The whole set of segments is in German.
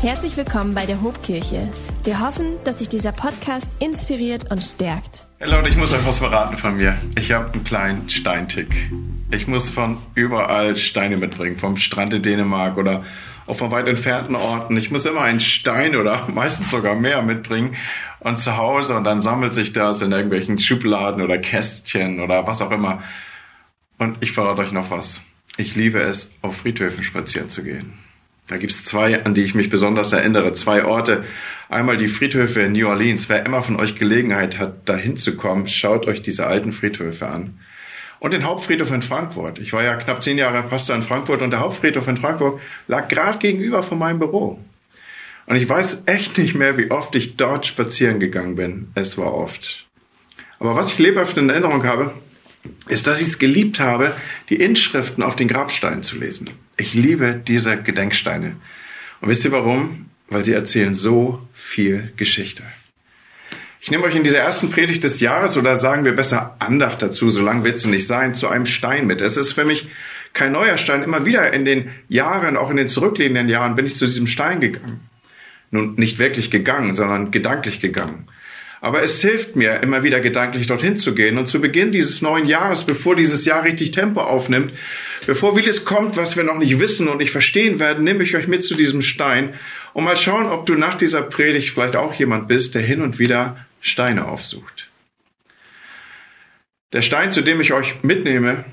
Herzlich willkommen bei der Hobkirche. Wir hoffen, dass sich dieser Podcast inspiriert und stärkt. Hey Leute, ich muss euch was verraten von mir. Ich habe einen kleinen Steintick. Ich muss von überall Steine mitbringen, vom Strand in Dänemark oder auch von weit entfernten Orten. Ich muss immer einen Stein oder meistens sogar mehr mitbringen und zu Hause und dann sammelt sich das in irgendwelchen Schubladen oder Kästchen oder was auch immer. Und ich verrate euch noch was. Ich liebe es, auf Friedhöfen spazieren zu gehen. Da gibt's zwei, an die ich mich besonders erinnere. Zwei Orte. Einmal die Friedhöfe in New Orleans. Wer immer von euch Gelegenheit hat, da hinzukommen, schaut euch diese alten Friedhöfe an. Und den Hauptfriedhof in Frankfurt. Ich war ja knapp zehn Jahre Pastor in Frankfurt und der Hauptfriedhof in Frankfurt lag gerade gegenüber von meinem Büro. Und ich weiß echt nicht mehr, wie oft ich dort spazieren gegangen bin. Es war oft. Aber was ich lebhaft in Erinnerung habe, ist, dass ich es geliebt habe, die Inschriften auf den Grabsteinen zu lesen. Ich liebe diese Gedenksteine. Und wisst ihr warum? Weil sie erzählen so viel Geschichte. Ich nehme euch in dieser ersten Predigt des Jahres oder sagen wir besser Andacht dazu, so lang wird sie nicht sein, zu einem Stein mit. Es ist für mich kein neuer Stein. Immer wieder in den Jahren, auch in den zurückliegenden Jahren, bin ich zu diesem Stein gegangen. Nun, nicht wirklich gegangen, sondern gedanklich gegangen. Aber es hilft mir, immer wieder gedanklich dorthin zu gehen. Und zu Beginn dieses neuen Jahres, bevor dieses Jahr richtig Tempo aufnimmt, bevor vieles kommt, was wir noch nicht wissen und nicht verstehen werden, nehme ich euch mit zu diesem Stein und mal schauen, ob du nach dieser Predigt vielleicht auch jemand bist, der hin und wieder Steine aufsucht. Der Stein, zu dem ich euch mitnehme,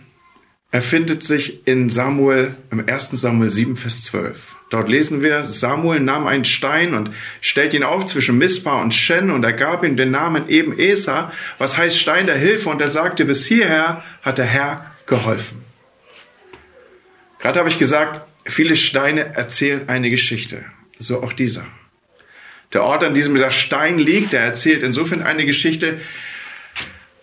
er findet sich in Samuel, im 1. Samuel 7, Vers 12. Dort lesen wir, Samuel nahm einen Stein und stellte ihn auf zwischen Mispa und Shen und er gab ihm den Namen eben Esa, was heißt Stein der Hilfe und er sagte, bis hierher hat der Herr geholfen. Gerade habe ich gesagt, viele Steine erzählen eine Geschichte. So auch dieser. Der Ort, an diesem dieser Stein liegt, der erzählt insofern eine Geschichte,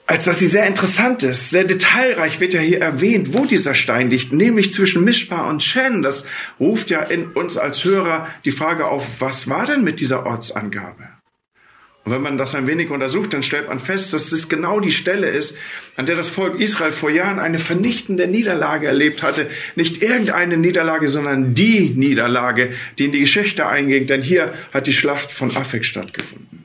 als dass sie sehr interessant ist. Sehr detailreich wird ja hier erwähnt, wo dieser Stein liegt, nämlich zwischen Mischpa und Shen. Das ruft ja in uns als Hörer die Frage auf, was war denn mit dieser Ortsangabe? Und wenn man das ein wenig untersucht, dann stellt man fest, dass das genau die Stelle ist, an der das Volk Israel vor Jahren eine vernichtende Niederlage erlebt hatte. Nicht irgendeine Niederlage, sondern die Niederlage, die in die Geschichte einging. Denn hier hat die Schlacht von Afek stattgefunden.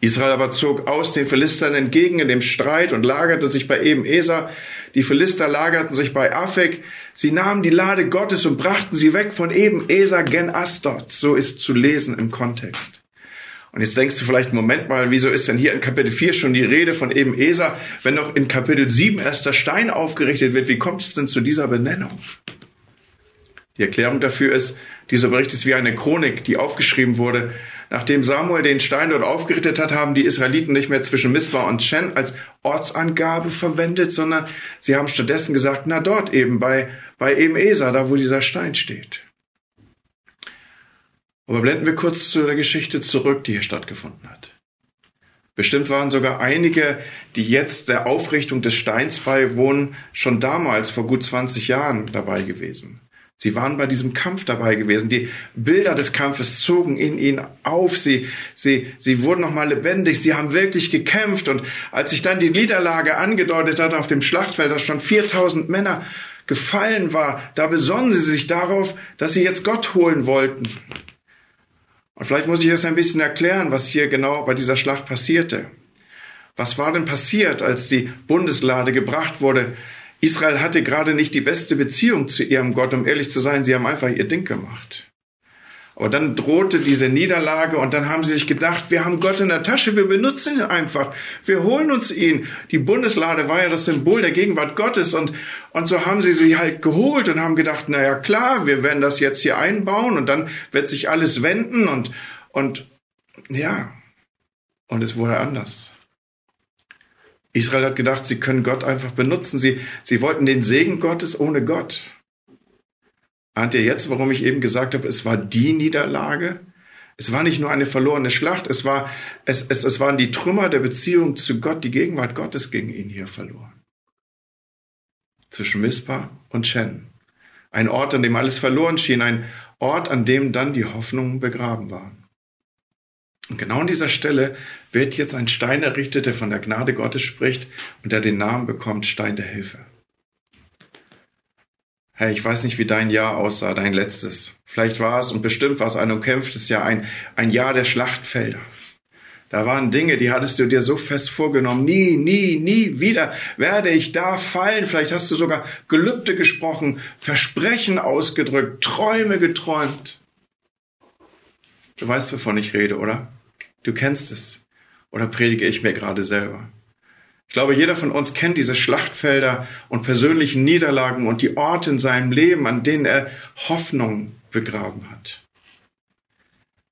Israel aber zog aus den Philistern entgegen in dem Streit und lagerte sich bei eben Esa. Die Philister lagerten sich bei Afek. Sie nahmen die Lade Gottes und brachten sie weg von eben Esa gen Astot. So ist zu lesen im Kontext. Und jetzt denkst du vielleicht, Moment mal, wieso ist denn hier in Kapitel 4 schon die Rede von eben Esa, wenn noch in Kapitel 7 erst der Stein aufgerichtet wird? Wie kommt es denn zu dieser Benennung? Die Erklärung dafür ist, dieser Bericht ist wie eine Chronik, die aufgeschrieben wurde, Nachdem Samuel den Stein dort aufgerichtet hat, haben die Israeliten nicht mehr zwischen Mispa und Chen als Ortsangabe verwendet, sondern sie haben stattdessen gesagt, na dort eben bei, bei eben Esa, da wo dieser Stein steht. Aber blenden wir kurz zu der Geschichte zurück, die hier stattgefunden hat. Bestimmt waren sogar einige, die jetzt der Aufrichtung des Steins beiwohnen, schon damals vor gut 20 Jahren dabei gewesen. Sie waren bei diesem Kampf dabei gewesen. Die Bilder des Kampfes zogen in ihn auf. Sie, sie, sie wurden nochmal lebendig. Sie haben wirklich gekämpft. Und als sich dann die Niederlage angedeutet hat auf dem Schlachtfeld, dass schon 4000 Männer gefallen war, da besonnen sie sich darauf, dass sie jetzt Gott holen wollten. Und vielleicht muss ich es ein bisschen erklären, was hier genau bei dieser Schlacht passierte. Was war denn passiert, als die Bundeslade gebracht wurde? Israel hatte gerade nicht die beste Beziehung zu ihrem Gott, um ehrlich zu sein, sie haben einfach ihr Ding gemacht. Aber dann drohte diese Niederlage und dann haben sie sich gedacht, wir haben Gott in der Tasche, wir benutzen ihn einfach, wir holen uns ihn. Die Bundeslade war ja das Symbol der Gegenwart Gottes und, und so haben sie sie halt geholt und haben gedacht, na ja klar, wir werden das jetzt hier einbauen und dann wird sich alles wenden und, und ja, und es wurde anders. Israel hat gedacht, sie können Gott einfach benutzen. Sie, sie wollten den Segen Gottes ohne Gott. Ahnt ihr jetzt, warum ich eben gesagt habe, es war die Niederlage? Es war nicht nur eine verlorene Schlacht, es, war, es, es, es waren die Trümmer der Beziehung zu Gott, die Gegenwart Gottes ging ihnen hier verloren. Zwischen Mispa und Shen. Ein Ort, an dem alles verloren schien, ein Ort, an dem dann die Hoffnungen begraben waren. Und genau an dieser Stelle wird jetzt ein Stein errichtet, der von der Gnade Gottes spricht und der den Namen bekommt Stein der Hilfe. Hey, ich weiß nicht, wie dein Jahr aussah, dein letztes. Vielleicht war es und bestimmt war es ein umkämpftes Jahr, ein, ein Jahr der Schlachtfelder. Da waren Dinge, die hattest du dir so fest vorgenommen. Nie, nie, nie wieder werde ich da fallen. Vielleicht hast du sogar Gelübde gesprochen, Versprechen ausgedrückt, Träume geträumt. Du weißt, wovon ich rede, oder? Du kennst es. Oder predige ich mir gerade selber? Ich glaube, jeder von uns kennt diese Schlachtfelder und persönlichen Niederlagen und die Orte in seinem Leben, an denen er Hoffnung begraben hat.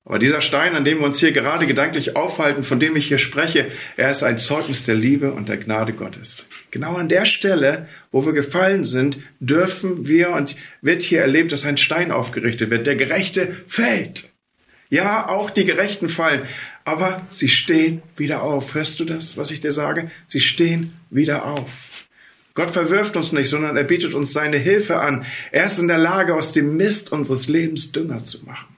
Aber dieser Stein, an dem wir uns hier gerade gedanklich aufhalten, von dem ich hier spreche, er ist ein Zeugnis der Liebe und der Gnade Gottes. Genau an der Stelle, wo wir gefallen sind, dürfen wir und wird hier erlebt, dass ein Stein aufgerichtet wird. Der Gerechte fällt. Ja, auch die Gerechten fallen, aber sie stehen wieder auf. Hörst du das, was ich dir sage? Sie stehen wieder auf. Gott verwirft uns nicht, sondern er bietet uns seine Hilfe an. Er ist in der Lage, aus dem Mist unseres Lebens Dünger zu machen.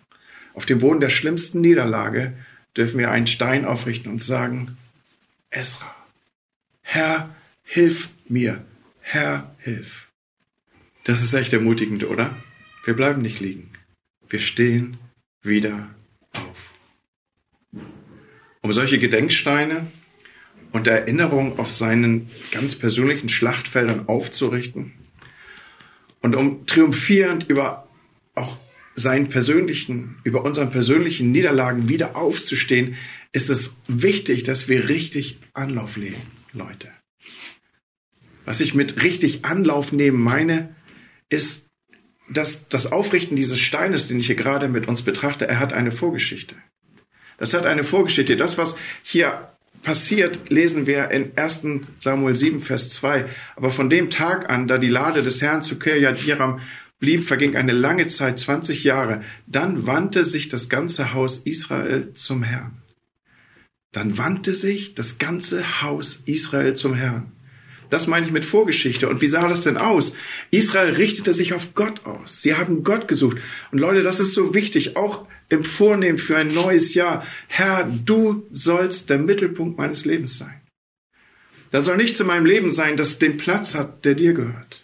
Auf dem Boden der schlimmsten Niederlage dürfen wir einen Stein aufrichten und sagen, Esra, Herr, hilf mir, Herr, hilf. Das ist echt ermutigend, oder? Wir bleiben nicht liegen. Wir stehen wieder um solche Gedenksteine und Erinnerung auf seinen ganz persönlichen Schlachtfeldern aufzurichten und um triumphierend über auch seinen persönlichen, über unseren persönlichen Niederlagen wieder aufzustehen, ist es wichtig, dass wir richtig Anlauf nehmen, Leute. Was ich mit richtig Anlauf nehmen meine, ist, dass das Aufrichten dieses Steines, den ich hier gerade mit uns betrachte, er hat eine Vorgeschichte. Das hat eine Vorgeschichte. Das, was hier passiert, lesen wir in 1 Samuel 7, Vers 2. Aber von dem Tag an, da die Lade des Herrn zu Kirjat Iram blieb, verging eine lange Zeit, 20 Jahre. Dann wandte sich das ganze Haus Israel zum Herrn. Dann wandte sich das ganze Haus Israel zum Herrn. Das meine ich mit Vorgeschichte. Und wie sah das denn aus? Israel richtete sich auf Gott aus. Sie haben Gott gesucht. Und Leute, das ist so wichtig, auch im Vornehmen für ein neues Jahr. Herr, du sollst der Mittelpunkt meines Lebens sein. Da soll nichts in meinem Leben sein, das den Platz hat, der dir gehört.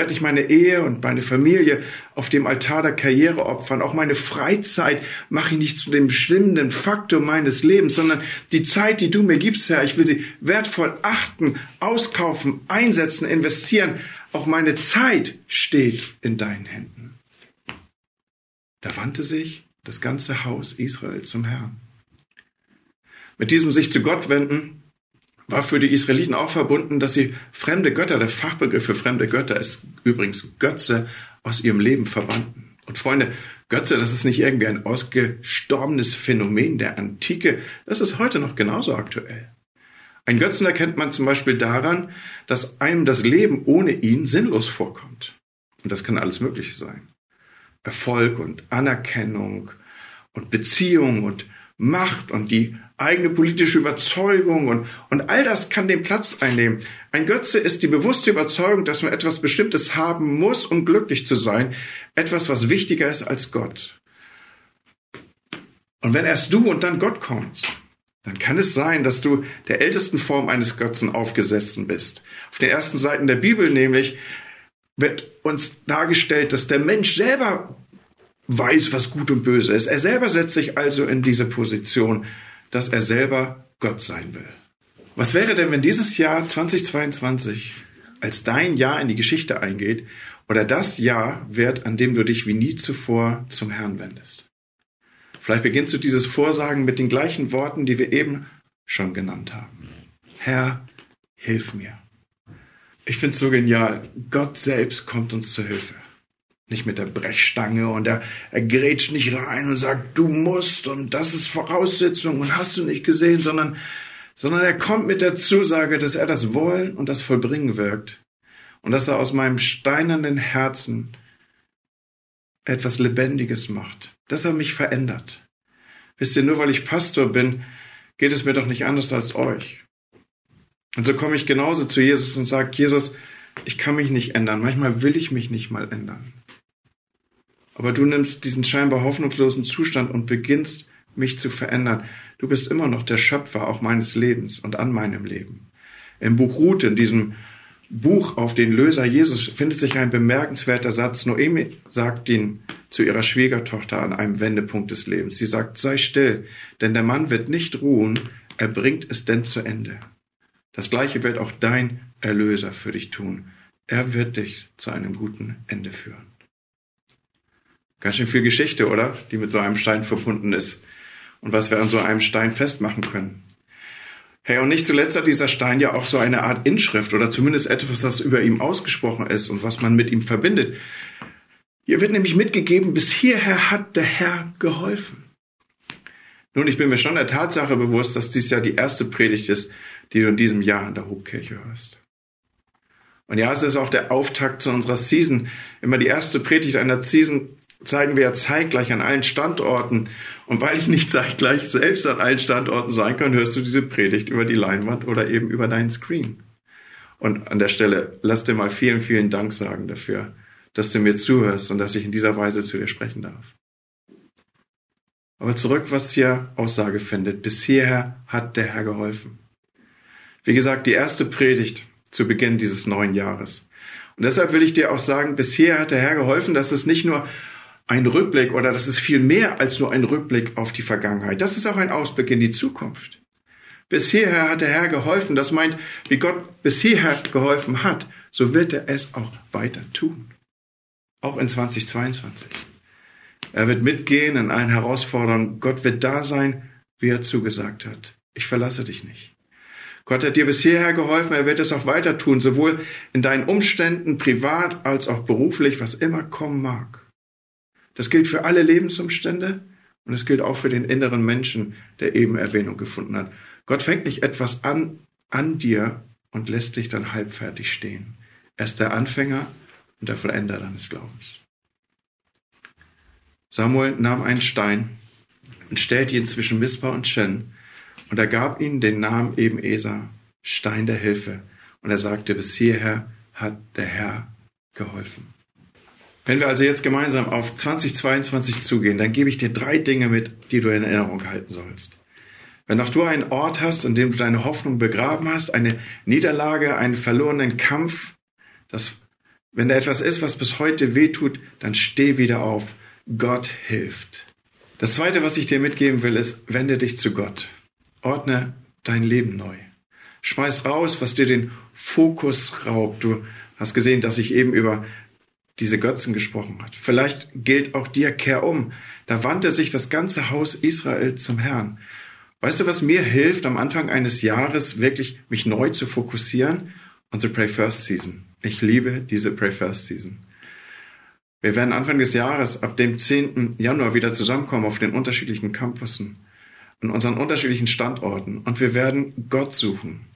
Ich werde nicht meine Ehe und meine Familie auf dem Altar der Karriere opfern. Auch meine Freizeit mache ich nicht zu dem bestimmenden Faktor meines Lebens, sondern die Zeit, die du mir gibst, Herr, ich will sie wertvoll achten, auskaufen, einsetzen, investieren. Auch meine Zeit steht in deinen Händen. Da wandte sich das ganze Haus Israel zum Herrn. Mit diesem sich zu Gott wenden war für die Israeliten auch verbunden, dass sie fremde Götter, der Fachbegriff für fremde Götter ist übrigens Götze, aus ihrem Leben verbannten. Und Freunde, Götze, das ist nicht irgendwie ein ausgestorbenes Phänomen der Antike, das ist heute noch genauso aktuell. Ein Götzen erkennt man zum Beispiel daran, dass einem das Leben ohne ihn sinnlos vorkommt. Und das kann alles Mögliche sein. Erfolg und Anerkennung und Beziehung und Macht und die eigene politische Überzeugung und, und all das kann den Platz einnehmen. Ein Götze ist die bewusste Überzeugung, dass man etwas Bestimmtes haben muss, um glücklich zu sein. Etwas, was wichtiger ist als Gott. Und wenn erst du und dann Gott kommst, dann kann es sein, dass du der ältesten Form eines Götzen aufgesessen bist. Auf den ersten Seiten der Bibel nämlich wird uns dargestellt, dass der Mensch selber weiß, was gut und böse ist. Er selber setzt sich also in diese Position, dass er selber Gott sein will. Was wäre denn, wenn dieses Jahr 2022 als dein Jahr in die Geschichte eingeht oder das Jahr wird, an dem du dich wie nie zuvor zum Herrn wendest? Vielleicht beginnst du dieses Vorsagen mit den gleichen Worten, die wir eben schon genannt haben. Herr, hilf mir. Ich finde es so genial. Gott selbst kommt uns zur Hilfe. Nicht mit der Brechstange und er, er grätscht nicht rein und sagt, du musst und das ist Voraussetzung und hast du nicht gesehen, sondern, sondern er kommt mit der Zusage, dass er das Wollen und das Vollbringen wirkt und dass er aus meinem steinernen Herzen etwas Lebendiges macht, dass er mich verändert. Wisst ihr, nur weil ich Pastor bin, geht es mir doch nicht anders als euch. Und so komme ich genauso zu Jesus und sage, Jesus, ich kann mich nicht ändern. Manchmal will ich mich nicht mal ändern. Aber du nimmst diesen scheinbar hoffnungslosen Zustand und beginnst mich zu verändern. Du bist immer noch der Schöpfer auch meines Lebens und an meinem Leben. Im Buch Ruth, in diesem Buch auf den Löser Jesus findet sich ein bemerkenswerter Satz. Noemi sagt ihn zu ihrer Schwiegertochter an einem Wendepunkt des Lebens. Sie sagt, sei still, denn der Mann wird nicht ruhen, er bringt es denn zu Ende. Das gleiche wird auch dein Erlöser für dich tun. Er wird dich zu einem guten Ende führen. Ganz schön viel Geschichte, oder? Die mit so einem Stein verbunden ist. Und was wir an so einem Stein festmachen können. Hey, und nicht zuletzt hat dieser Stein ja auch so eine Art Inschrift oder zumindest etwas, das über ihm ausgesprochen ist und was man mit ihm verbindet. Hier wird nämlich mitgegeben, bis hierher hat der Herr geholfen. Nun, ich bin mir schon der Tatsache bewusst, dass dies ja die erste Predigt ist, die du in diesem Jahr in der Hobkirche hörst. Und ja, es ist auch der Auftakt zu unserer Season. Immer die erste Predigt einer Season zeigen wir ja zeitgleich an allen Standorten. Und weil ich nicht zeitgleich selbst an allen Standorten sein kann, hörst du diese Predigt über die Leinwand oder eben über deinen Screen. Und an der Stelle lass dir mal vielen, vielen Dank sagen dafür, dass du mir zuhörst und dass ich in dieser Weise zu dir sprechen darf. Aber zurück, was hier Aussage findet. Bis hierher hat der Herr geholfen. Wie gesagt, die erste Predigt zu Beginn dieses neuen Jahres. Und deshalb will ich dir auch sagen, bisher hat der Herr geholfen, dass es nicht nur ein Rückblick oder das ist viel mehr als nur ein Rückblick auf die Vergangenheit. Das ist auch ein Ausblick in die Zukunft. Bis hierher hat der Herr geholfen. Das meint, wie Gott bis hierher geholfen hat, so wird er es auch weiter tun. Auch in 2022. Er wird mitgehen in allen Herausforderungen. Gott wird da sein, wie er zugesagt hat. Ich verlasse dich nicht. Gott hat dir bis hierher geholfen, er wird es auch weiter tun, sowohl in deinen Umständen, privat als auch beruflich, was immer kommen mag. Das gilt für alle Lebensumstände und es gilt auch für den inneren Menschen, der eben Erwähnung gefunden hat. Gott fängt nicht etwas an an dir und lässt dich dann halbfertig stehen. Er ist der Anfänger und der Vollender deines Glaubens. Samuel nahm einen Stein und stellte ihn zwischen Mispa und Shen und er gab ihnen den Namen eben Esa, Stein der Hilfe. Und er sagte, bis hierher hat der Herr geholfen. Wenn wir also jetzt gemeinsam auf 2022 zugehen, dann gebe ich dir drei Dinge mit, die du in Erinnerung halten sollst. Wenn auch du einen Ort hast, in dem du deine Hoffnung begraben hast, eine Niederlage, einen verlorenen Kampf, dass, wenn da etwas ist, was bis heute wehtut, dann steh wieder auf. Gott hilft. Das zweite, was ich dir mitgeben will, ist, wende dich zu Gott. Ordne dein Leben neu. Schmeiß raus, was dir den Fokus raubt. Du hast gesehen, dass ich eben über diese Götzen gesprochen hat. Vielleicht gilt auch dir, kehr um. Da wandte sich das ganze Haus Israel zum Herrn. Weißt du, was mir hilft, am Anfang eines Jahres wirklich mich neu zu fokussieren? Unsere Pray First Season. Ich liebe diese Pray First Season. Wir werden Anfang des Jahres, ab dem 10. Januar, wieder zusammenkommen auf den unterschiedlichen Campussen, an unseren unterschiedlichen Standorten und wir werden Gott suchen.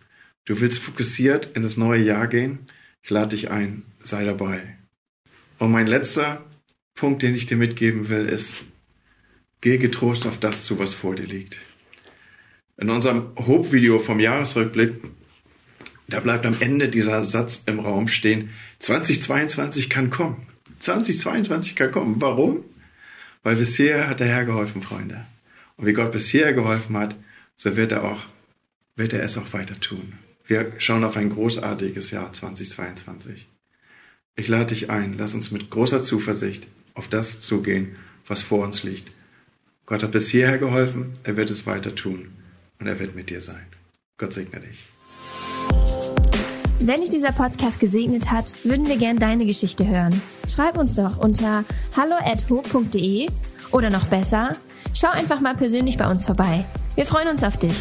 Du willst fokussiert in das neue Jahr gehen? Ich lade dich ein, sei dabei. Und mein letzter Punkt, den ich dir mitgeben will, ist, geh getrost auf das zu, was vor dir liegt. In unserem Hope-Video vom Jahresrückblick, da bleibt am Ende dieser Satz im Raum stehen, 2022 kann kommen. 2022 kann kommen. Warum? Weil bisher hat der Herr geholfen, Freunde. Und wie Gott bisher geholfen hat, so wird er auch, wird er es auch weiter tun. Wir schauen auf ein großartiges Jahr 2022. Ich lade dich ein, lass uns mit großer Zuversicht auf das zugehen, was vor uns liegt. Gott hat bis hierher geholfen, er wird es weiter tun und er wird mit dir sein. Gott segne dich. Wenn dich dieser Podcast gesegnet hat, würden wir gern deine Geschichte hören. Schreib uns doch unter hallo@ho.de oder noch besser, schau einfach mal persönlich bei uns vorbei. Wir freuen uns auf dich.